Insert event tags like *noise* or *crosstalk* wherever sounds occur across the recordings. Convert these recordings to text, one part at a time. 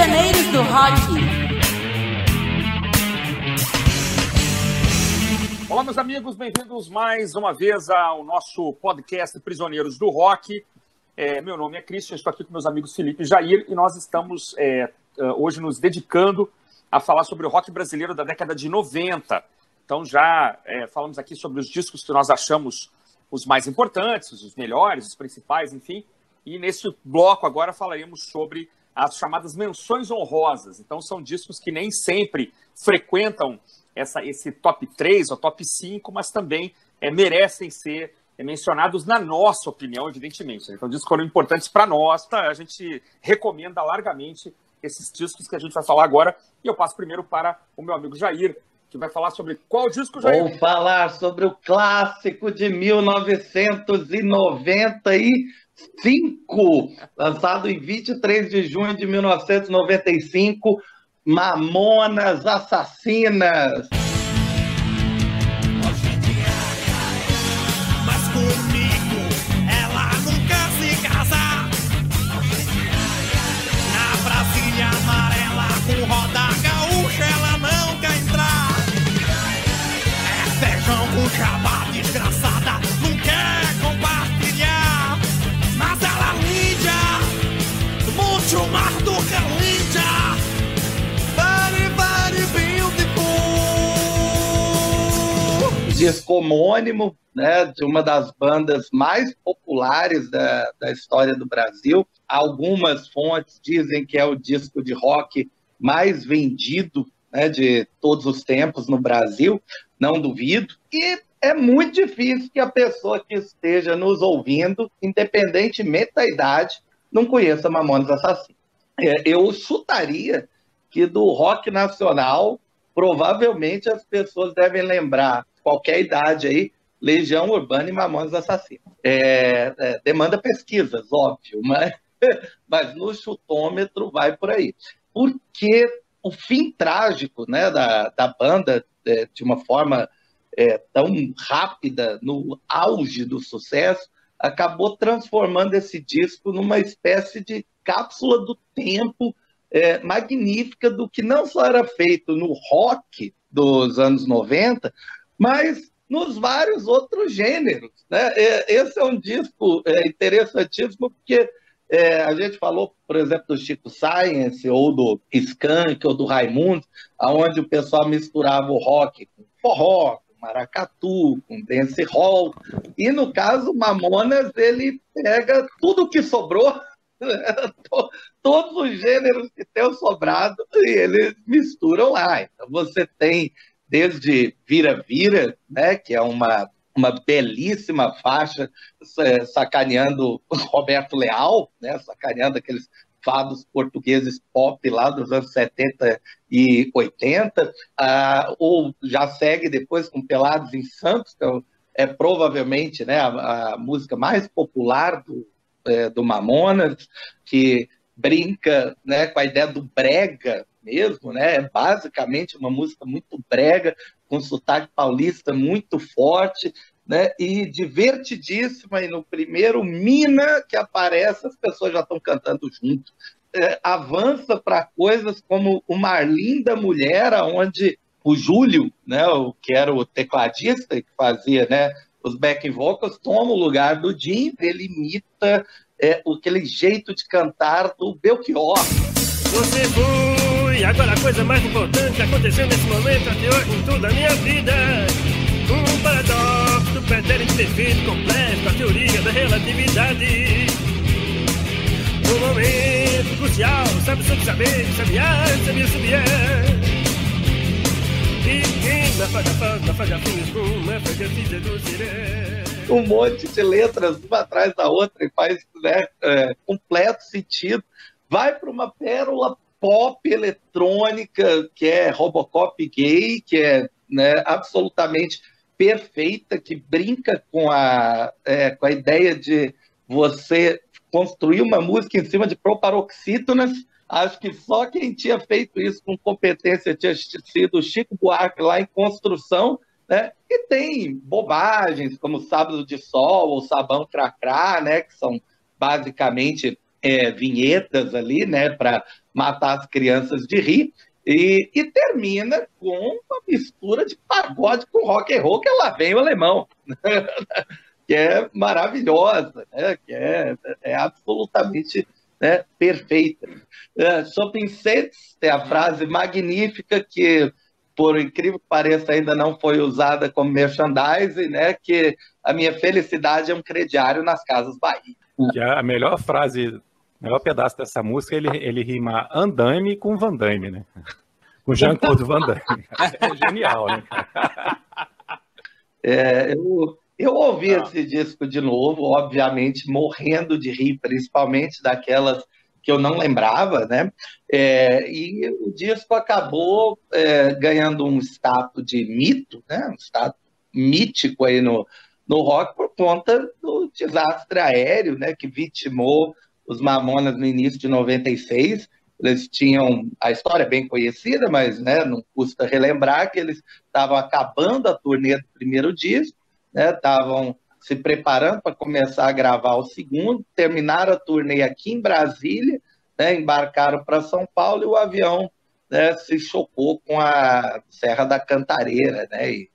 Prisioneiros do Rock. Olá, meus amigos, bem-vindos mais uma vez ao nosso podcast Prisioneiros do Rock. É, meu nome é Christian, estou aqui com meus amigos Felipe e Jair e nós estamos é, é hoje nos dedicando a falar sobre o rock brasileiro da década de 90. Então, já é, falamos aqui sobre os discos que nós achamos os mais importantes, os melhores, os principais, enfim. E nesse bloco agora falaremos sobre as chamadas menções honrosas. Então, são discos que nem sempre frequentam essa, esse top 3 ou top 5, mas também é, merecem ser é, mencionados na nossa opinião, evidentemente. Então, discos foram importantes para nós, tá? a gente recomenda largamente esses discos que a gente vai falar agora. E eu passo primeiro para o meu amigo Jair, que vai falar sobre qual disco, Jair? Vou falar sobre o clássico de 1995, lançado em 23 de junho de 1995, Mamonas Assassinas. Disco homônimo, né, de uma das bandas mais populares da, da história do Brasil. Algumas fontes dizem que é o disco de rock mais vendido né, de todos os tempos no Brasil, não duvido. E é muito difícil que a pessoa que esteja nos ouvindo, independentemente da idade, não conheça Mamonas Assassinos. É, eu chutaria que do rock nacional, provavelmente as pessoas devem lembrar qualquer idade aí, Legião Urbana e Mamonas Assassinos. É, é, demanda pesquisas, óbvio, *laughs* mas, mas no chutômetro vai por aí. Porque o fim trágico né, da, da banda, é, de uma forma é, tão rápida, no auge do sucesso, acabou transformando esse disco numa espécie de cápsula do tempo é, magnífica do que não só era feito no rock dos anos 90, mas nos vários outros gêneros. Né? Esse é um disco é, interessantíssimo, porque é, a gente falou, por exemplo, do Chico Science, ou do Skank, ou do Raimundo, onde o pessoal misturava o rock com forró, com maracatu, com dance hall, e no caso, Mamonas, ele pega tudo que sobrou, *laughs* todos os gêneros que tem sobrado, e eles misturam lá. Então você tem desde Vira Vira, né, que é uma, uma belíssima faixa sacaneando Roberto Leal, né, sacaneando aqueles fados portugueses pop lá dos anos 70 e 80, ah, ou já segue depois com Pelados em Santos, que é, é provavelmente né, a, a, música mais popular do, é, do Mamonas, que brinca né, com a ideia do brega, mesmo, né? É basicamente uma música muito brega, com sotaque paulista muito forte, né? E divertidíssima. E no primeiro Mina que aparece, as pessoas já estão cantando junto. É, avança para coisas como Uma Linda Mulher, onde o Júlio, né, o que era o tecladista que fazia, né, os back vocals, toma o lugar do Jim, ele imita é, aquele jeito de cantar do Belchior. Você foi agora a coisa mais importante aconteceu nesse momento até hoje em toda a minha vida. Um paradoxo do pretérito perfeito completo, a teoria da relatividade. Um momento crucial, sabe sobre saber, sabiá, sabia, sabia. E quem na faga na com na siré um monte de letras uma atrás da outra e faz né, é, completo sentido vai para uma pérola pop eletrônica, que é Robocop gay, que é né, absolutamente perfeita, que brinca com a, é, com a ideia de você construir uma música em cima de proparoxítonas. Acho que só quem tinha feito isso com competência tinha sido Chico Buarque lá em construção, né? E tem bobagens como Sábado de Sol ou Sabão Cracrá, né? Que são basicamente é, vinhetas ali, né, para matar as crianças de rir. E, e, termina com uma mistura de pagode com rock and roll, que é lá vem o alemão, *laughs* que é maravilhosa, né? que é, é absolutamente né, perfeita. É, Shopping Sets tem a frase magnífica que, por incrível que pareça, ainda não foi usada como merchandising, né, que a minha felicidade é um crediário nas casas Bahia. Que é a melhor frase o melhor pedaço dessa música ele, ele rima andame com Van Damme, né? Com Jean-Claude Van Damme. É genial, né? É, eu, eu ouvi ah. esse disco de novo, obviamente, morrendo de rir, principalmente daquelas que eu não lembrava, né? É, e o disco acabou é, ganhando um status de mito, né? Um status mítico aí no, no rock por conta do desastre aéreo, né? Que vitimou os Mamonas no início de 96. Eles tinham a história bem conhecida, mas né, não custa relembrar que eles estavam acabando a turnê do primeiro disco, né, estavam se preparando para começar a gravar o segundo, terminaram a turnê aqui em Brasília, né, embarcaram para São Paulo e o avião né, se chocou com a Serra da Cantareira, né, e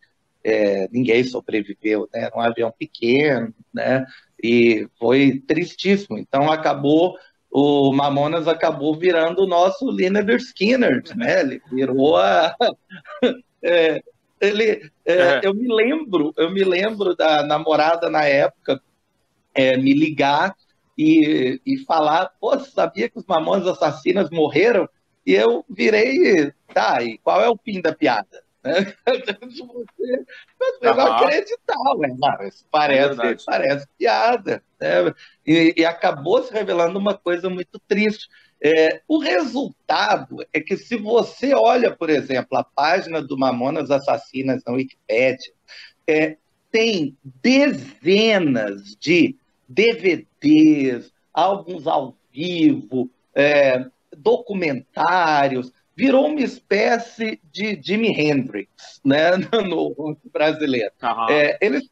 é, ninguém sobreviveu, né, era um avião pequeno, né, e foi tristíssimo. Então acabou o Mamonas acabou virando o nosso Lineker Skinner, né? Ele virou a *laughs* é, ele é. eu me lembro, eu me lembro da namorada na época é, me ligar e, e falar, pô, sabia que os Mamonas Assassinas morreram? E eu virei, tá, e qual é o fim da piada? Você, você não acreditar, ué, parece, é parece piada. Né? E, e, acabou se revelando uma coisa muito triste. É, o resultado é que se você olha, por exemplo, a página do Mamonas Assassinas na Wikipédia, é, tem dezenas de DVDs, álbuns ao vivo, é, documentários, virou uma espécie de Jimi Hendrix, né, *laughs* no rock brasileiro. Uhum. É, eles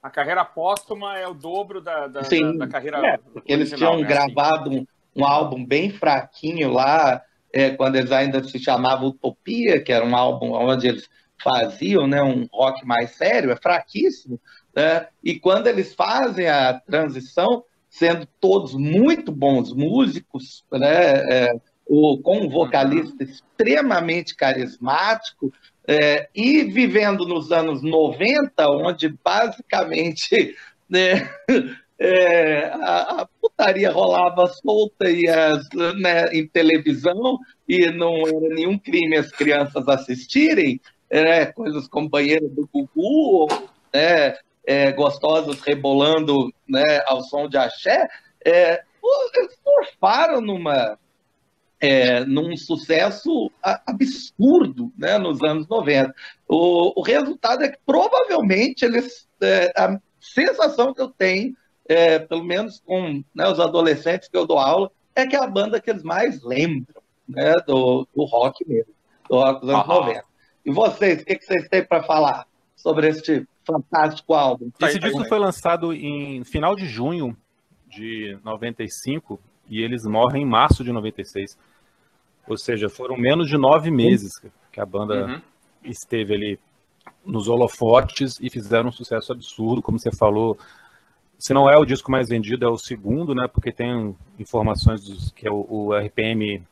a carreira póstuma é o dobro da, da, Sim, da, da carreira é, porque eles tinham né, gravado assim. um, um, álbum bem fraquinho lá, é, quando eles ainda se chamavam Utopia, que era um álbum onde eles faziam né, um rock mais sério, é fraquíssimo, né? e quando eles fazem a transição, sendo todos muito bons músicos, né, é, o, com um vocalista extremamente carismático, é, e vivendo nos anos 90, onde basicamente né, *laughs* é, a, a, putaria rolava solta e as, né, em televisão, e não era nenhum crime as crianças assistirem, é, coisas como banheiro do Gugu, né, é, gostosos rebolando né, ao som de axé, é, eles surfaram numa é, num sucesso absurdo né, nos anos 90. O, o resultado é que provavelmente eles. É, a sensação que eu tenho, é, pelo menos com né, os adolescentes que eu dou aula, é que é a banda que eles mais lembram né, do, do rock mesmo, do rock dos anos uhum. 90. E vocês, o que, que vocês têm para falar sobre este fantástico álbum? Esse disco foi lançado em final de junho de 95 e eles morrem em março de 96. Ou seja, foram menos de nove meses que a banda uhum. esteve ali nos holofotes e fizeram um sucesso absurdo, como você falou. Se não é o disco mais vendido, é o segundo, né? Porque tem informações dos, que é o, o RPM,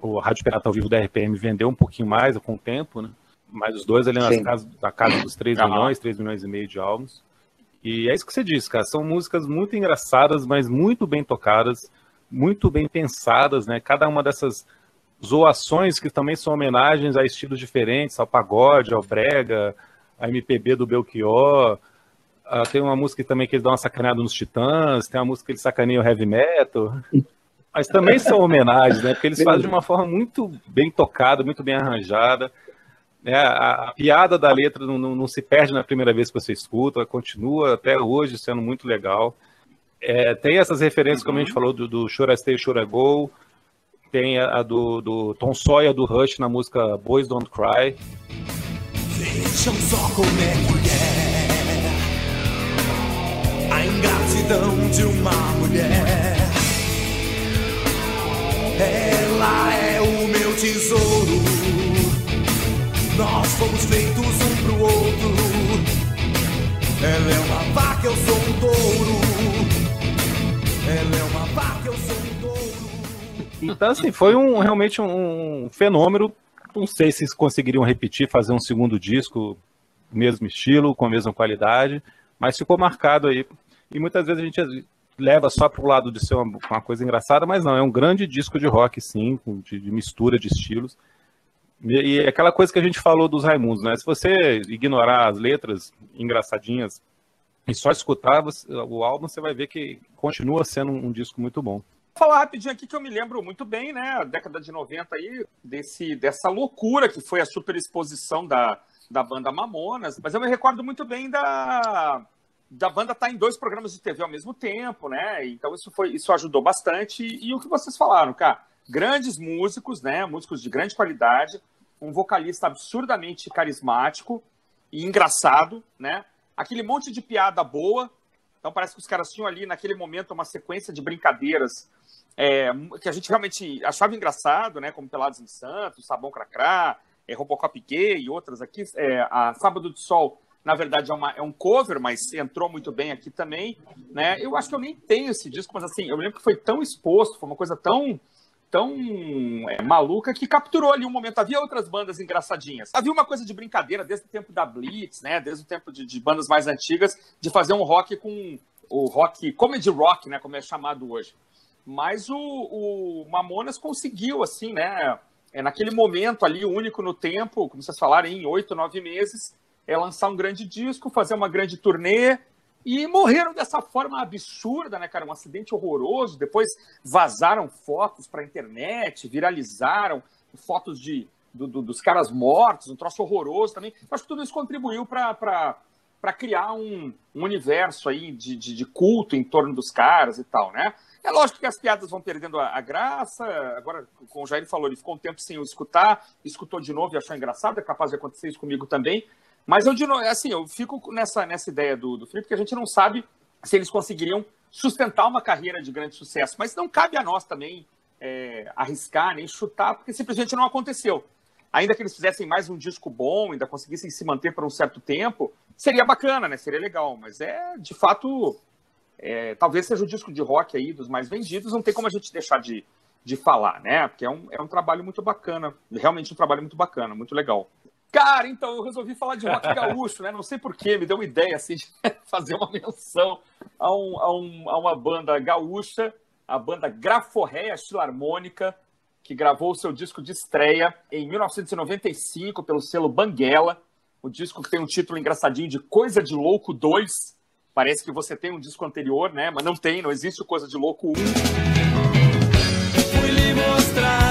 o Rádio Pirata ao Vivo da RPM vendeu um pouquinho mais com o tempo, né? Mas os dois ali nas casas, na casa dos 3 uhum. milhões, 3 milhões e meio de álbuns. E é isso que você disse, cara. São músicas muito engraçadas, mas muito bem tocadas, muito bem pensadas, né? Cada uma dessas zoações que também são homenagens a estilos diferentes, ao pagode, ao brega, a MPB do Belchior. Uh, tem uma música também que eles dão uma sacaneada nos Titãs, tem uma música que eles sacaneiam o heavy metal. Mas também são homenagens, né? Porque eles fazem de uma forma muito bem tocada, muito bem arranjada. É, a, a, piada da letra não, não, não, se perde na primeira vez que você escuta, ela continua até hoje sendo muito legal. É, tem essas referências, como a gente uhum. falou, do, do Chora Stay, Chora Go. Tem a, a do, do, Tom Sawyer do Rush na música Boys Don't Cry. Vejam só como é que é a ingratidão de uma mulher. Ela é o meu tesouro. Nós fomos feitos um pro outro. Ela é uma vaca, eu sou um touro. Então, assim, foi um, realmente um fenômeno. Não sei se conseguiriam repetir, fazer um segundo disco, mesmo estilo, com a mesma qualidade, mas ficou marcado aí. E muitas vezes a gente leva só para o lado de ser uma, uma, coisa engraçada, mas não, é um grande disco de rock, sim, de, de mistura de estilos. E, e aquela coisa que a gente falou dos Raimundos, né? Se você ignorar as letras engraçadinhas e só escutar você, o álbum, você vai ver que continua sendo um, um disco muito bom. Falar rapidinho aqui que eu me lembro muito bem, né? A década de 90 aí, desse, dessa loucura que foi a superexposição da, da banda Mamonas, mas eu me recordo muito bem da, da banda estar tá em dois programas de TV ao mesmo tempo, né? Então isso foi isso ajudou bastante. E, e o que vocês falaram, cara, grandes músicos, né? Músicos de grande qualidade, um vocalista absurdamente carismático e engraçado, né? Aquele monte de piada boa. Então parece que os caras tinham ali naquele momento uma sequência de brincadeiras é, que a gente realmente achava engraçado, né? Como Pelados em Santos, Sabão Cracrá, é, Robocop Gay e outras aqui. É, a Sábado de Sol, na verdade, é, uma, é, um cover, mas entrou muito bem aqui também. Né? Eu acho que eu nem tenho esse disco, mas assim, eu lembro que foi tão exposto, foi uma coisa tão tão é, maluca que capturou ali um momento. Havia outras bandas engraçadinhas. Havia uma coisa de brincadeira desde o tempo da Blitz, né? Desde o tempo de, de bandas mais antigas, de fazer um rock com o rock, comedy rock, né? Como é chamado hoje. Mas o, o Mamonas conseguiu, assim, né? é, naquele momento ali, único no tempo, como vocês falaram, em oito, nove meses, é lançar um grande disco, fazer uma grande turnê, e morreram dessa forma absurda, né, cara? Um acidente horroroso. Depois vazaram fotos para a internet, viralizaram fotos de, do, do, dos caras mortos, um troço horroroso também. Acho que tudo isso contribuiu para criar um, um, universo aí de, de, de, culto em torno dos caras e tal, né? É lógico que as piadas vão perdendo a, a, graça. Agora, como o Jair falou, ele ficou um tempo sem eu escutar, escutou de novo e achou engraçado. É capaz de acontecer isso comigo também. Mas eu, assim, eu fico nessa, nessa ideia do, do Felipe, que a gente não sabe se eles conseguiriam sustentar uma carreira de grande sucesso. Mas não cabe a nós também é, arriscar, nem chutar, porque simplesmente não aconteceu. Ainda que eles fizessem mais um disco bom, ainda conseguissem se manter por um certo tempo, seria bacana, né? Seria legal. Mas é, de fato, é, talvez seja o disco de rock aí dos mais vendidos, não tem como a gente deixar de, de falar, né? Porque é um, é um trabalho muito bacana, realmente um trabalho muito bacana, muito legal. Cara, então eu resolvi falar de rock *laughs* gaúcho, né? Não sei porquê, me deu uma ideia assim de *laughs* fazer uma menção a, um, a, um, a uma banda gaúcha, a banda Graforréia Filarmônica, que gravou o seu disco de estreia em 1995 pelo selo Banguela. O disco que tem um título engraçadinho de Coisa de Louco 2, Parece que você tem um disco anterior, né? Mas não tem, não existe Coisa de Louco 1. Fui lhe mostrar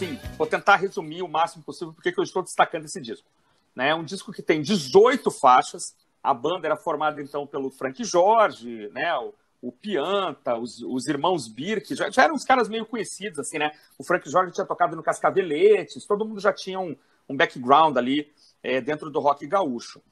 assim, vou tentar resumir o máximo possível porque eu estou destacando esse disco. Né? É um disco que tem 18 faixas. A banda era formada então pelo Frank Jorge, né? O, o Pianta, os, os irmãos Birk, já, já, eram uns caras meio conhecidos, assim, né? O Frank Jorge tinha tocado no Cascaveletes, todo mundo já tinha um, um background ali é, dentro do rock gaúcho.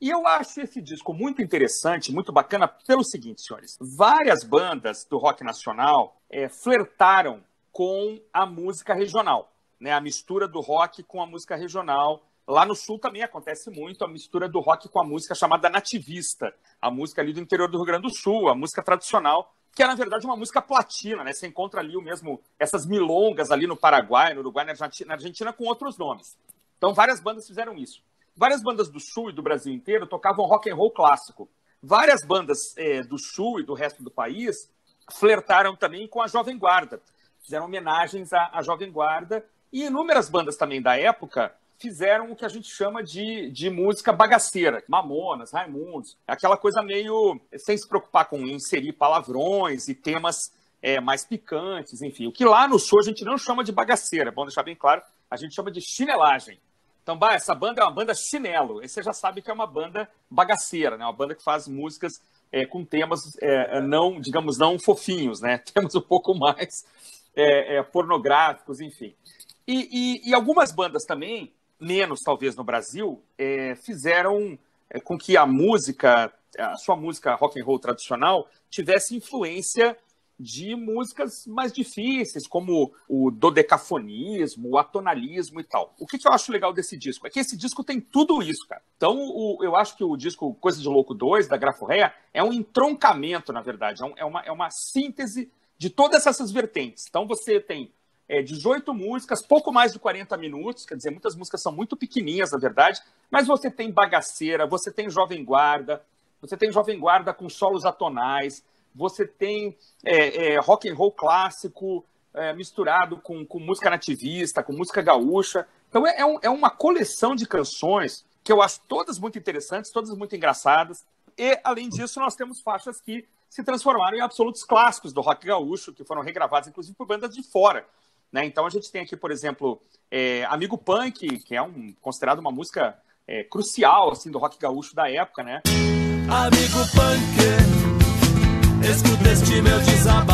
E eu acho esse disco muito interessante, muito bacana, pelo seguinte, senhores. Várias bandas do rock nacional é, flertaram com a música regional, né? A mistura do rock com a música regional. Lá no sul também acontece muito a mistura do rock com a música chamada nativista, a música ali do interior do Rio Grande do Sul, a música tradicional, que é na verdade uma música platina, né? Você encontra ali o mesmo essas milongas ali no Paraguai, no Uruguai, na Argentina, na Argentina com outros nomes. Então várias bandas fizeram isso. Várias bandas do sul e do Brasil inteiro tocavam rock and roll clássico. Várias bandas é, do sul e do resto do país flertaram também com a Jovem Guarda, fizeram homenagens à, à Jovem Guarda e inúmeras bandas também da época fizeram o que a gente chama de, de música bagaceira, Mamonas, Raimundos, aquela coisa meio sem se preocupar com inserir palavrões e temas é, mais picantes, enfim. O que lá no sul a gente não chama de bagaceira, é bom deixar bem claro, a gente chama de chinelagem. Então, bah, essa banda é uma banda chinelo. Aí você já sabe que é uma banda bagaceira, né? Uma banda que faz músicas é, com temas é, não, digamos, não fofinhos, né? *laughs* Temas um pouco mais é, é, pornográficos, enfim. E, e, e, algumas bandas também, menos talvez no Brasil, é, fizeram é, com que a música, a sua música rock and roll tradicional, tivesse influência de músicas mais difíceis, como o dodecafonismo, o atonalismo e tal. O que, que, eu acho legal desse disco? É que esse disco tem tudo isso, cara. Então, o, eu acho que o disco Coisa de Louco 2, da Graforrea, é um entroncamento, na verdade. É, um, é, uma, é uma síntese de todas essas vertentes. Então, você tem é, 18 músicas, pouco mais de 40 minutos, quer dizer, muitas músicas são muito pequenininhas, na verdade, mas você tem bagaceira, você tem jovem guarda, você tem jovem guarda com solos atonais, você tem é, é, rock and roll clássico é, misturado com, com, música nativista, com música gaúcha. Então é, é, um, é, uma coleção de canções que eu acho todas muito interessantes, todas muito engraçadas. E, além disso, nós temos faixas que se transformaram em absolutos clássicos do rock gaúcho, que foram regravadas, inclusive, por bandas de fora. Né? Então a gente tem aqui, por exemplo, é, Amigo Punk, que é um, considerado uma música é, crucial assim, do rock gaúcho da época, né? Amigo Punk Escuta este meu desabafo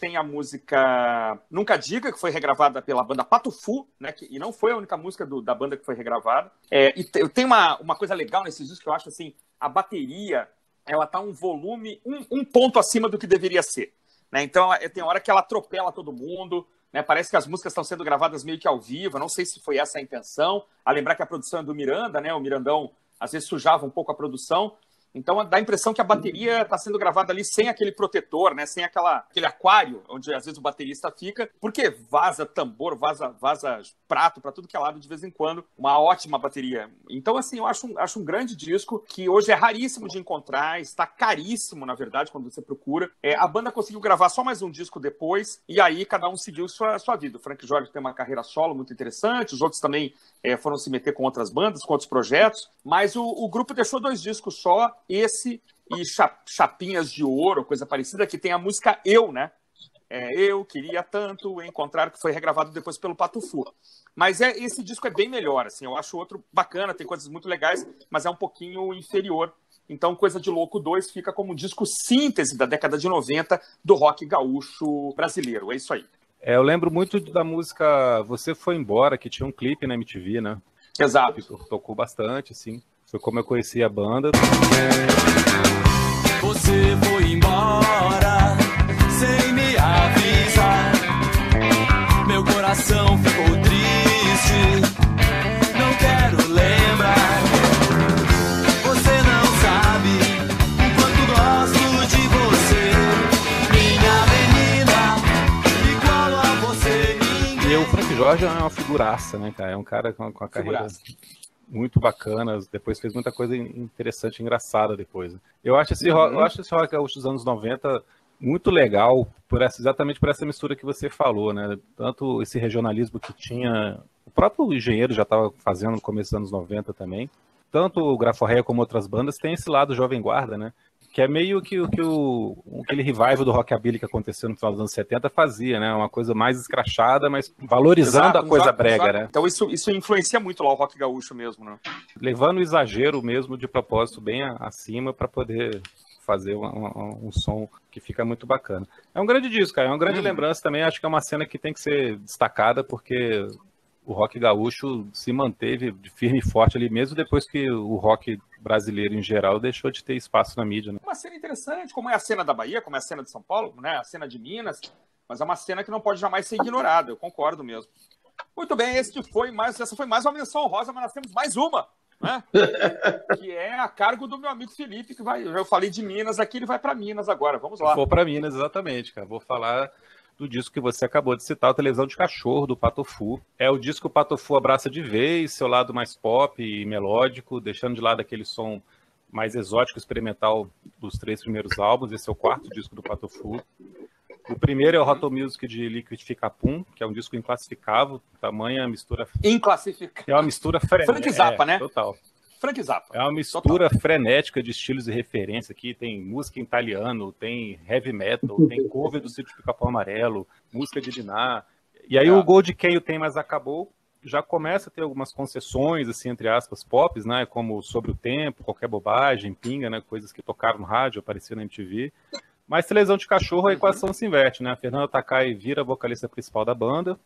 tem a música Nunca Diga, que foi regravada pela banda Pato Fu, né? Que, e não foi a única música do, da banda que foi regravada. É, e te, tem uma, uma coisa legal nesses discos que eu acho assim: a bateria ela tá um volume, um, um ponto acima do que deveria ser. Né? Então tem hora que ela atropela todo mundo. Né? Parece que as músicas estão sendo gravadas meio que ao vivo. não sei se foi essa a intenção. A lembrar que a produção é do Miranda, né? O Mirandão às vezes sujava um pouco a produção. Então dá a impressão que a bateria está sendo gravada ali sem aquele protetor, né? Sem aquela, aquele aquário onde às vezes o baterista fica, porque vaza tambor, vaza, vaza prato para tudo que é lado de vez em quando. Uma ótima bateria. Então, assim, eu acho um, acho um grande disco que hoje é raríssimo de encontrar, está caríssimo, na verdade, quando você procura. É, a banda conseguiu gravar só mais um disco depois, e aí cada um seguiu sua, sua vida. O Frank Jorge tem uma carreira solo muito interessante, os outros também é, foram se meter com outras bandas, com outros projetos, mas o, o grupo deixou dois discos só, esse e Chapinhas de Ouro, coisa parecida, que tem a música Eu, né? É, eu queria tanto encontrar, que foi regravado depois pelo Pato Fu. Mas é, esse disco é bem melhor, assim, eu acho outro bacana, tem coisas muito legais, mas é um pouquinho inferior. Então, Coisa de Louco 2 fica como um disco síntese da década de 90 do rock gaúcho brasileiro. É isso aí. É, eu lembro muito da música Você Foi Embora, que tinha um clipe na MTV, né? Exato. Tocou bastante, assim. Foi como eu conheci a banda. Você foi embora sem me avisar. Meu coração ficou triste. Não quero lembrar. Você não sabe o quanto gosto de você, minha menina. Igual a você, ninguém. E o Frank Jorge é uma figuraça, né, cara? É um cara com, com a carreira Figuraça. Muito bacana. Depois fez muita coisa interessante, engraçada depois. né? Eu acho esse rock, eu acho esse rock gaúcho dos anos 90 muito legal por essa, exatamente por essa mistura que você falou, né? Tanto esse regionalismo que tinha, o próprio engenheiro já estava fazendo no começo dos anos 90 também. Tanto o Graforreia como outras bandas tem esse lado jovem guarda, né? Que é meio que o que o aquele revival do rockabilly que aconteceu no final dos anos 70 fazia, né? Uma coisa mais escrachada, mas valorizando Exato, a coisa exato, brega, exato. né? Então isso, isso influencia muito lá o rock gaúcho mesmo, né? levando o exagero mesmo de propósito bem acima para poder fazer um, um- um som que fica muito bacana. É um grande disco, cara. É uma grande Uhum. lembrança também. Acho que é uma cena que tem que ser destacada porque o rock gaúcho se manteve firme e forte ali, mesmo depois que o rock brasileiro em geral deixou de ter espaço na mídia. Né? Uma cena interessante, como é a cena da Bahia, como é a cena de São Paulo, né? A cena de Minas, mas é uma cena que não pode jamais ser ignorada, eu concordo mesmo. Muito bem, esse foi mais, essa foi mais uma menção rosa, mas nós temos mais uma, né? *laughs* que é a cargo do meu amigo Felipe, que vai. Eu falei de Minas aqui, ele vai para Minas agora. Vamos lá. Vou para Minas, exatamente, cara. Vou falar do disco que você acabou de citar, o Televisão de Cachorro, do Patofu. É o disco que o Patofu abraça de vez, seu lado mais pop e melódico, deixando de lado aquele som mais exótico experimental dos três primeiros álbuns. Esse é o quarto disco do Patofu. O primeiro é o Hot Music de Liquidificapum, que é um disco inclassificável, tamanha mistura. Inclassificável. É uma mistura frenética. Frank Zappa, é, né? Total. Frank Zappa. É uma mistura total. frenética de estilos e referência aqui. Tem música em italiano, tem heavy metal, *laughs* tem cover do Sítio de Capão Amarelo, música de Diná. E aí é. o Gold Quem o Tem Mas Acabou já começa a ter algumas concessões, assim, entre aspas, pop, né? Como Sobre o Tempo, Qualquer Bobagem, Pinga, né? Coisas que tocaram no rádio, apareciam na MTV. Mas Televisão de Cachorro, a equação se inverte, né? A Fernanda Takai vira a vocalista principal da banda,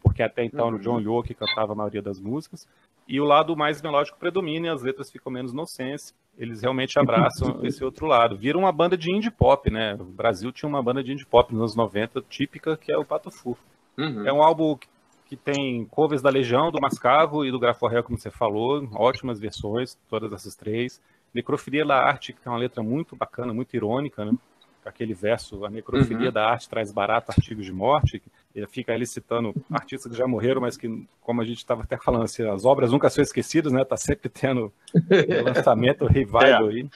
porque até então era o John que cantava a maioria das músicas. E o lado mais melódico predomina as letras ficam menos nonsense. Eles realmente abraçam esse outro lado. Vira uma banda de indie pop, né? O Brasil tinha uma banda de indie pop nos anos 90, típica, que é o Pato Fu. Uhum. É um álbum que tem covers da Legião, do Mascavo e do Graforrel, como você falou, ótimas versões, todas essas três. Necrofilia da Arte, que é uma letra muito bacana, muito irônica, né? Aquele verso, a necrofilia uhum. da arte traz barato artigos de morte, ele fica ali citando artistas que já morreram, mas que, como a gente estava até falando, assim, as obras nunca são esquecidas, né? Tá sempre tendo *laughs* lançamento, revival é. aí,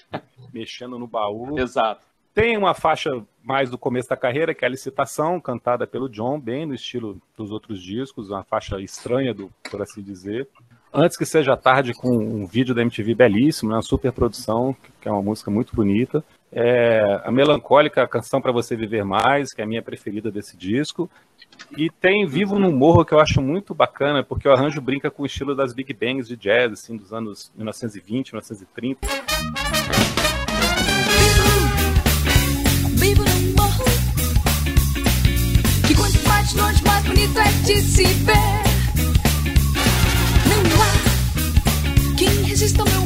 mexendo no baú. Exato. Tem uma faixa mais do começo da carreira, que é a licitação, cantada pelo John, bem no estilo dos outros discos, uma faixa estranha, do, por assim dizer. Antes que seja tarde, com um vídeo da MTV belíssimo, né, uma super produção, que é uma música muito bonita. É, a Melancólica, canção para você viver mais, que é a minha preferida desse disco. E tem Vivo no Morro, que eu acho muito bacana, porque o arranjo brinca com o estilo das Big Bangs de jazz, assim, dos anos 1920, 1930. Vivo no morro, que quanto mais longe, mais bonito é de se ver. Não há quem resista ao meu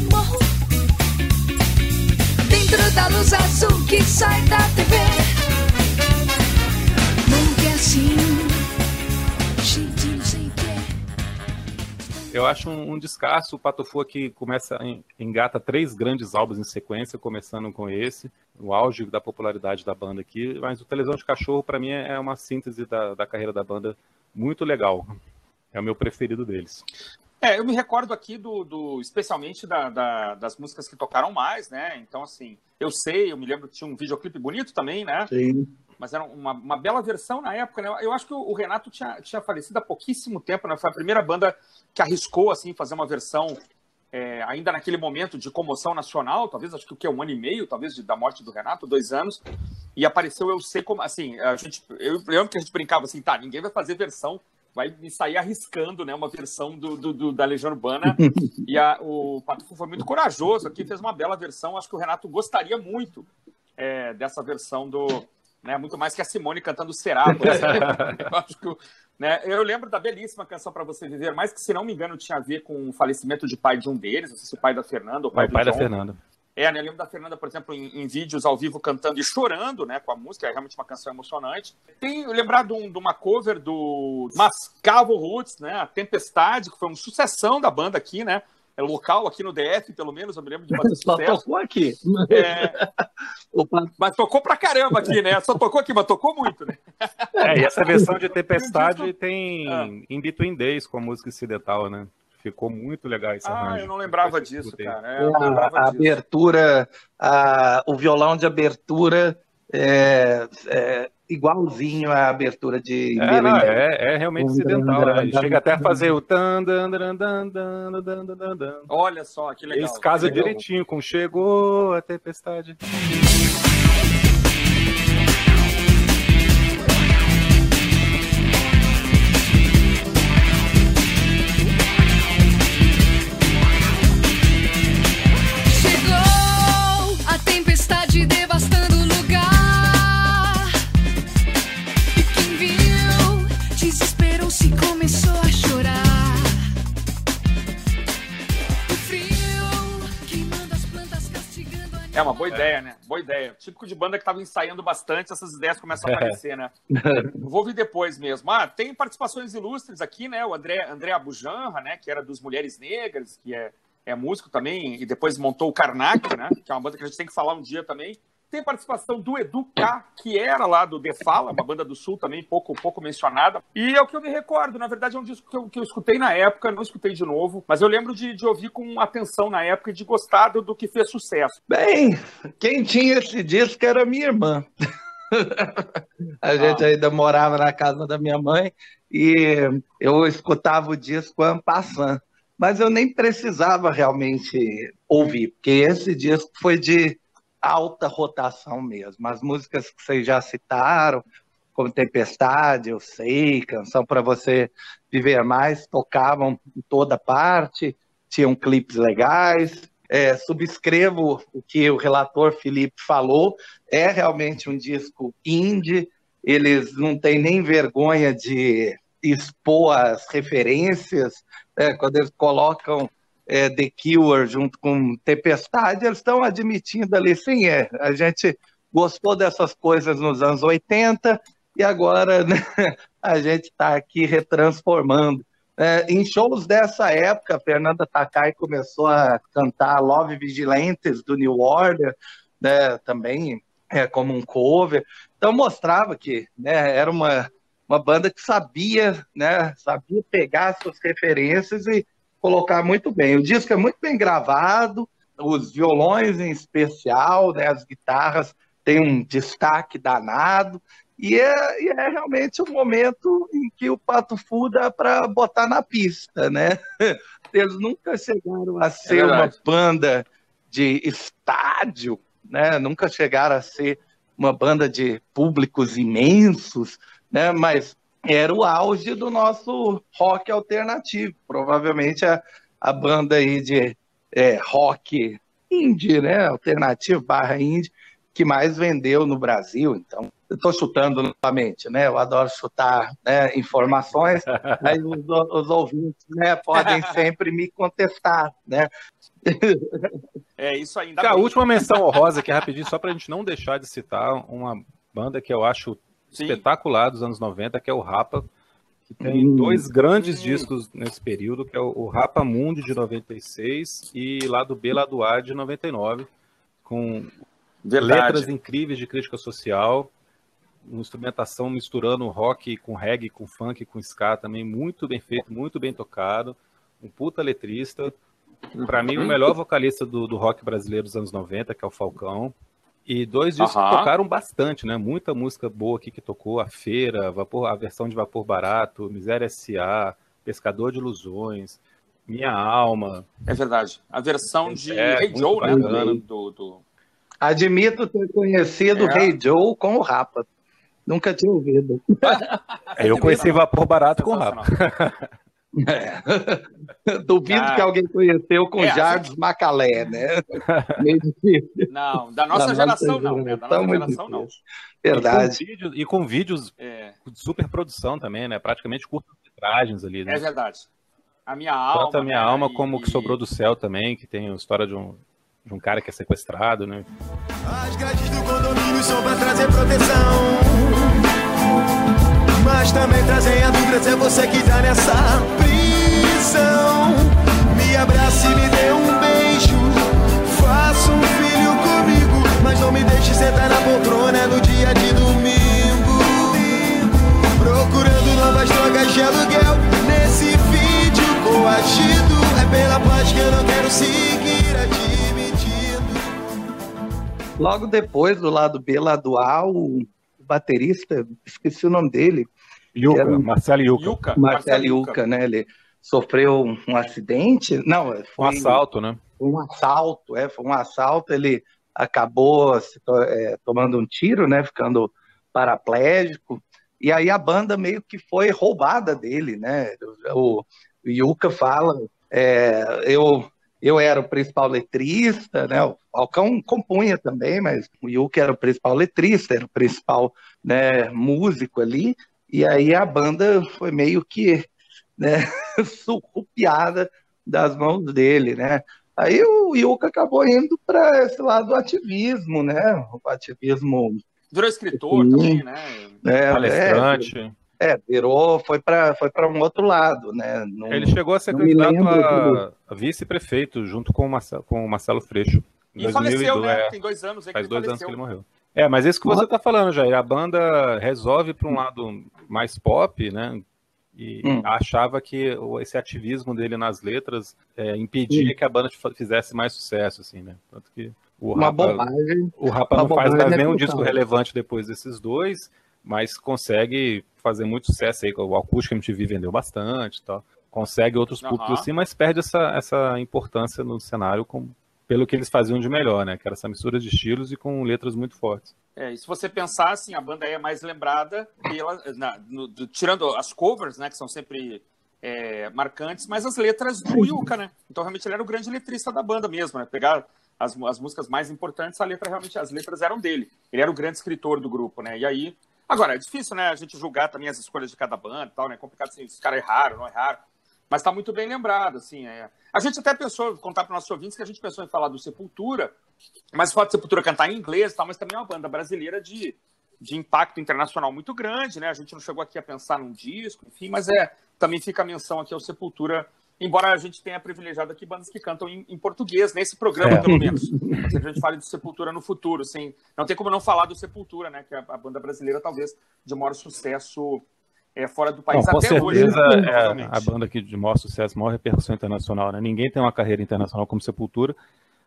da luz azul que sai da TV. Nunca é assim. Eu acho um, um descasso o Patofu que começa, engata três grandes álbuns em sequência, começando com esse, o auge da popularidade da banda aqui, mas o Televisão de Cachorro, para mim, é uma síntese da, da carreira da banda muito legal. É o meu preferido deles. É, eu me recordo aqui do, do especialmente da, da, das músicas que tocaram mais, né? Então, assim, eu sei, eu me lembro que tinha um videoclipe bonito também, né? Sim. Mas era uma, uma bela versão na época, né? Eu acho que o Renato tinha, tinha falecido há pouquíssimo tempo, né? Foi a primeira banda que arriscou, assim, fazer uma versão é, ainda naquele momento de comoção nacional, talvez, acho que o que, um ano e meio, talvez, de, da morte do Renato, dois anos, e apareceu Eu Sei Como, assim, a gente, eu lembro que a gente brincava assim, tá, ninguém vai fazer versão vai me sair arriscando né, uma versão do, do, do da Legião Urbana. *laughs* e a, o Patufo foi muito corajoso aqui, fez uma bela versão. Acho que o Renato gostaria muito é, dessa versão do. Né, muito mais que a Simone cantando Será. *laughs* eu, acho que, né, eu lembro da belíssima canção para você viver, mas que, se não me engano, tinha a ver com o falecimento de pai de um deles, não sei se o pai da Fernanda ou o pai, é, o pai da Fernanda. É, né? Eu lembro da Fernanda, por exemplo, em, em, vídeos ao vivo cantando e chorando, né? Com a música, é realmente uma canção emocionante. Tem lembrado de, um, de, uma cover do Mascavo Roots, né? A Tempestade, que foi uma sucessão da banda aqui, né? É local aqui no DF, pelo menos, eu me lembro de fazer *laughs* sucesso. Só tocou aqui. É... *laughs* mas tocou pra caramba aqui, né? Só tocou aqui, mas tocou muito, né? É, e essa versão de *laughs* Tempestade tem ah. In Between Days com a música incidental, né? Ficou muito legal esse ah, arranjo. eu não lembrava disso, cara. É, a, lembrava a disso. abertura, a, o violão de abertura é, é, igualzinho à abertura de é, não, é, é, realmente incidental. Né? Chega até a fazer o tan, Olha só, que legal. Eles casam direitinho com chegou a tempestade. É uma boa é. ideia, né? Boa ideia. Típico de banda que estava ensaiando bastante, essas ideias começam a é. aparecer, né? *laughs* Vou ouvir depois mesmo. Ah, tem participações ilustres aqui, né? O André, André Abujanra, né? Que era dos Mulheres Negras, que é, é músico também, e depois montou o Karnak, né? Que é uma banda que a gente tem que falar um dia também. Tem participação do Edu K, que era lá do The Fala, uma banda do Sul também, pouco, pouco mencionada. E é o que eu me recordo. Na verdade, é um disco que eu, que eu escutei na época, não escutei de novo, mas eu lembro de, de ouvir com atenção na época e de gostar do, do que fez sucesso. Bem, quem tinha esse disco era minha irmã. *laughs* a gente ah. ainda morava na casa da minha mãe e eu escutava o disco passando. Mas eu nem precisava realmente ouvir, porque esse disco foi de alta rotação mesmo. As músicas que vocês já citaram, como Tempestade, Eu Sei, Canção para Você Viver Mais, tocavam em toda parte, tinham clipes legais. É, subscrevo o que o relator Felipe falou, é realmente um disco indie, eles não têm nem vergonha de expor as referências, né, quando eles colocam é, The Cure junto com Tempestade, eles estão admitindo ali, sim, é, a gente gostou dessas coisas nos anos 80 e agora *laughs* né, a gente está aqui retransformando. É, em shows dessa época, a Fernanda Takai começou a cantar Love Vigilantes do New Order, né, também é, como um cover. Então mostrava que né, era uma, uma banda que sabia, né, sabia pegar suas referências e colocar muito bem. O disco é muito bem gravado, os violões em especial, né, as guitarras têm um destaque danado, e é, e é realmente um momento em que o Pato Fu dá para botar na pista, né? *laughs* Eles nunca chegaram a ser é uma banda de estádio, né? Nunca chegaram a ser uma banda de públicos imensos, né? Mas era o auge do nosso rock alternativo. Provavelmente a, a banda aí de é, rock indie, né? Alternativo barra indie, que mais vendeu no Brasil. Então, eu estou chutando novamente, né? Eu adoro chutar né, informações, *laughs* aí os, os, ouvintes né, podem *laughs* sempre me contestar, né? É isso aí. A última menção honrosa aqui, rapidinho, só para a gente não deixar de citar uma banda que eu acho Sim. espetacular dos anos 90, que é o Rapa, que tem hum. dois grandes hum. discos nesse período, que é o, o Rapa Mundi de 96 e Lado B, Lado A de 99, com Verdade. letras incríveis de crítica social, uma instrumentação misturando rock com reggae, com funk, com ska também, muito bem feito, muito bem tocado, um puta letrista, para mim o melhor vocalista do, do rock brasileiro dos anos 90, que é o Falcão, e dois discos que tocaram bastante, né? Muita música boa aqui que tocou. A Feira, Vapor, a versão de Vapor Barato, Miséria S.A., Pescador de Ilusões, Minha Alma. É verdade. A versão de é, Hey Joe, né? Do, do... Admito ter conhecido é. Hey Joe com o Rapa. Nunca tinha ouvido. *laughs* Eu conheci Vapor Barato com o Rapa. É. *laughs* Duvido ah, que alguém conheceu com é, Jardim gente... Macalé, né? *laughs* Meio difícil. Não, da nossa da geração nossa não, né? Da nossa geração não. Verdade. E com vídeos, e com vídeos é. de super produção também, né? Praticamente curtas-metragens ali, né? É verdade. A minha alma. Tanto a minha né? alma como o que sobrou do céu também, que tem a história de um, de um cara que é sequestrado, né? As grades do condomínio são para trazer proteção mas também trazem a dúvida se é você que tá nessa prisão. Me abrace e me dê um beijo, faça um filho comigo, mas não me deixe sentar na poltrona no dia de domingo. Procurando novas drogas de aluguel nesse vídeo coagido. É pela paz que eu não quero seguir admitindo. Logo depois do lado B, lado A, o baterista, esqueci o nome dele, Yuka, era... Marcelo Yuka. Yuka. Marcelo Yuka, né? Ele sofreu um acidente, não, foi um assalto, né? Um assalto, é, foi um assalto, ele acabou é, tomando um tiro, né, ficando paraplégico, e aí a banda meio que foi roubada dele, né, o, o Yuka fala, é, eu, eu era o principal letrista, né, o Falcão compunha também, mas o Yuka era o principal letrista, era o principal né, músico ali, e aí a banda foi meio que né, *laughs* surrupiada das mãos dele, né? Aí o Yuka acabou indo para esse lado do ativismo, né? O ativismo. Virou escritor Sim. também, né? É, Palestrante. É, é virou, foi para foi um outro lado, né? Não, Ele chegou a ser candidato a, a vice-prefeito junto com o, Marcelo, com o Marcelo Freixo E faleceu, né? É. Tem dois anos aí Faz dois faleceu. anos que ele morreu. É, mas isso que você está falando, Jair. A banda resolve para um lado mais pop, né? E hum. achava que esse ativismo dele nas letras é, impedia hum. que a banda fizesse mais sucesso, assim, né? Tanto que o uma Rapa. O Rapa não faz mais nenhum disco relevante depois desses dois, mas consegue fazer muito sucesso aí. O Acústico MTV vendeu bastante tal. Consegue outros uhum. públicos sim, mas perde essa, essa importância no cenário com, pelo que eles faziam de melhor, né? Que era essa mistura de estilos e com letras muito fortes. É, e se você pensar, assim, a banda é mais lembrada pela, na, no, do, tirando as covers, né, que são sempre é, marcantes, mas as letras do Yuka, né? Então realmente ele era o grande letrista da banda mesmo, né? Pegar as, as músicas mais importantes, a letra realmente, as letras eram dele. Ele era o grande escritor do grupo, né? E aí, agora, é difícil, né, a gente julgar também as escolhas de cada banda e tal, né? É complicado assim, os caras erraram, não erraram. Mas está muito bem lembrado, assim. É... A gente até pensou, contar para os nossos ouvintes, que a gente pensou em falar do Sepultura, mas pode Sepultura cantar em inglês tal, mas também é uma banda brasileira de, de impacto internacional muito grande, né? A gente não chegou aqui a pensar num disco, enfim, mas é também fica a menção aqui ao Sepultura embora a gente tenha privilegiado aqui bandas que cantam em, em português, nesse programa, é. pelo menos. A gente fale do Sepultura no futuro, assim, não tem como não falar do Sepultura, né? Que é a banda brasileira, talvez, de maior sucesso é, fora do país Bom, até certeza, hoje. Né? É a banda que de maior sucesso, maior repercussão internacional, né? Ninguém tem uma carreira internacional como Sepultura.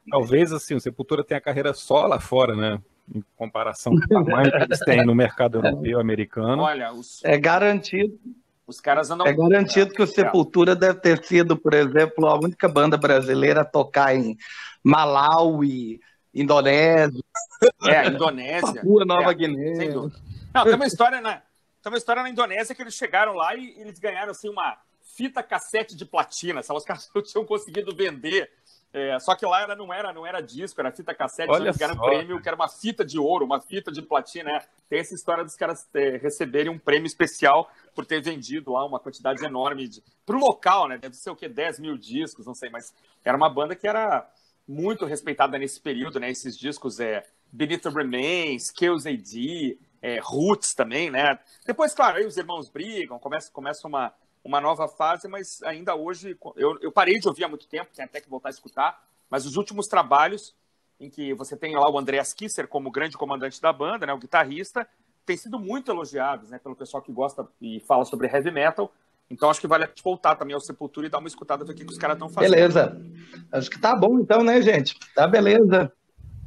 Talvez, assim, o Sepultura tenha carreira só lá fora, né? Em comparação com o tamanho que eles têm no mercado *laughs* europeu, americano. Olha, os... é garantido os caras andam. É garantido que o Sepultura deve ter sido, por exemplo, a única banda brasileira a tocar em Malawi, Indonésia. É, Indonésia. *laughs* Papua Nova é, Guiné. Sem dúvida. Não, tem uma história na, tem uma história na Indonésia que eles chegaram lá e eles ganharam assim uma fita cassete de platina. Os caras *laughs* não tinham conseguido vender é, só que lá era, não, era, não era disco, era fita cassete, Olha era um prêmio que era uma fita de ouro, uma fita de platina. Né? Tem essa história dos caras é, receberem um prêmio especial por ter vendido lá uma quantidade enorme de. Pro local, né? Deve ser o quê? 10 mil discos, não sei, mas era uma banda que era muito respeitada nesse período, né? Esses discos é the Remains, Kills AD, é, Roots também, né? Depois, claro, aí os irmãos brigam, começa, começa uma uma nova fase, mas ainda hoje eu, eu parei de ouvir há muito tempo, tenho até que voltar a escutar, mas os últimos trabalhos em que você tem lá o Andreas Kisser como grande comandante da banda, né, o guitarrista, têm sido muito elogiados, né, pelo pessoal que gosta e fala sobre heavy metal. Então acho que vale voltar também ao Sepultura e dar uma escutada do que, que os caras estão fazendo. Beleza. Acho que tá bom então, né, gente? Tá beleza.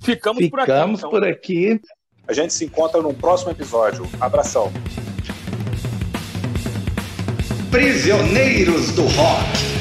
Ficamos, Ficamos por aqui. Então. por aqui. A gente se encontra no próximo episódio. Abração. Prisioneiros do Rock.